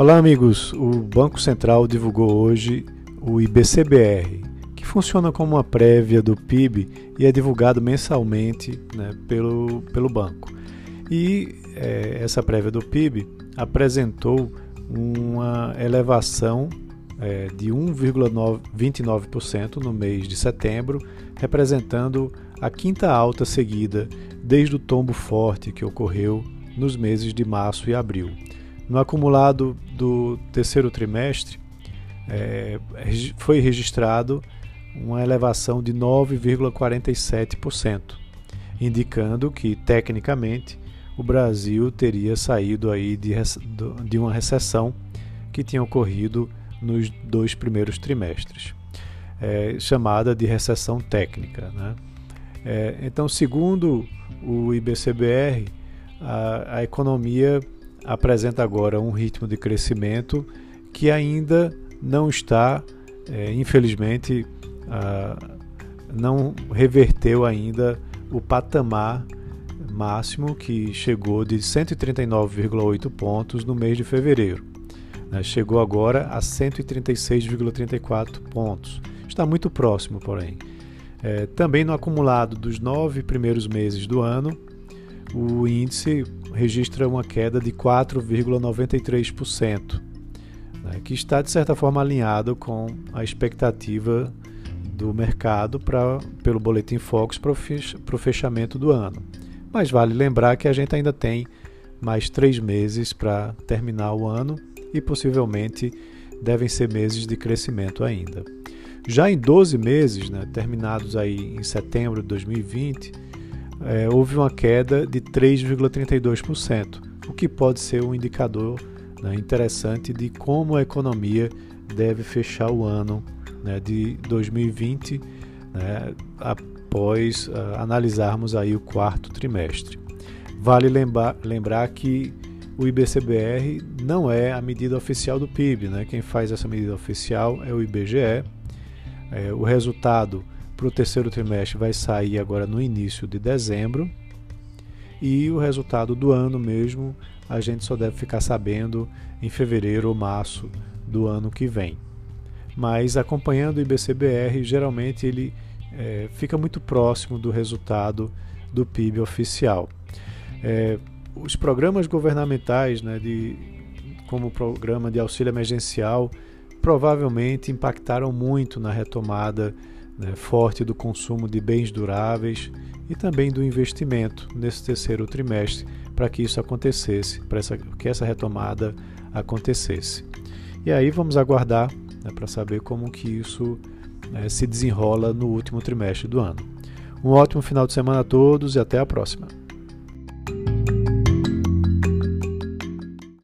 Olá, amigos. O Banco Central divulgou hoje o IBCBR, que funciona como uma prévia do PIB e é divulgado mensalmente né, pelo, pelo banco. E é, essa prévia do PIB apresentou uma elevação é, de 1,29% no mês de setembro, representando a quinta alta seguida desde o tombo forte que ocorreu nos meses de março e abril. No acumulado do terceiro trimestre, é, foi registrado uma elevação de 9,47%, indicando que, tecnicamente, o Brasil teria saído aí de, de uma recessão que tinha ocorrido nos dois primeiros trimestres, é, chamada de recessão técnica. Né? É, então, segundo o IBCBR, a, a economia apresenta agora um ritmo de crescimento que ainda não está, é, infelizmente, a, não reverteu ainda o patamar máximo que chegou de 139,8 pontos no mês de fevereiro. Né? Chegou agora a 136,34 pontos. Está muito próximo, porém. É, também no acumulado dos nove primeiros meses do ano, o índice registra uma queda de 4,93%, né, que está de certa forma alinhado com a expectativa do mercado pra, pelo Boletim Focus para o fechamento do ano. Mas vale lembrar que a gente ainda tem mais três meses para terminar o ano e possivelmente devem ser meses de crescimento ainda. Já em 12 meses, né, terminados aí em setembro de 2020, é, houve uma queda de 3,32%, o que pode ser um indicador né, interessante de como a economia deve fechar o ano né, de 2020, né, após uh, analisarmos aí o quarto trimestre. Vale lembrar, lembrar que o IBCBR não é a medida oficial do PIB, né? quem faz essa medida oficial é o IBGE. É, o resultado para o terceiro trimestre vai sair agora no início de dezembro. E o resultado do ano mesmo a gente só deve ficar sabendo em fevereiro ou março do ano que vem. Mas acompanhando o IBCBR, geralmente ele é, fica muito próximo do resultado do PIB oficial. É, os programas governamentais, né, de, como o programa de auxílio emergencial, provavelmente impactaram muito na retomada né, forte do consumo de bens duráveis e também do investimento nesse terceiro trimestre para que isso acontecesse, para essa, que essa retomada acontecesse. E aí vamos aguardar né, para saber como que isso né, se desenrola no último trimestre do ano. Um ótimo final de semana a todos e até a próxima.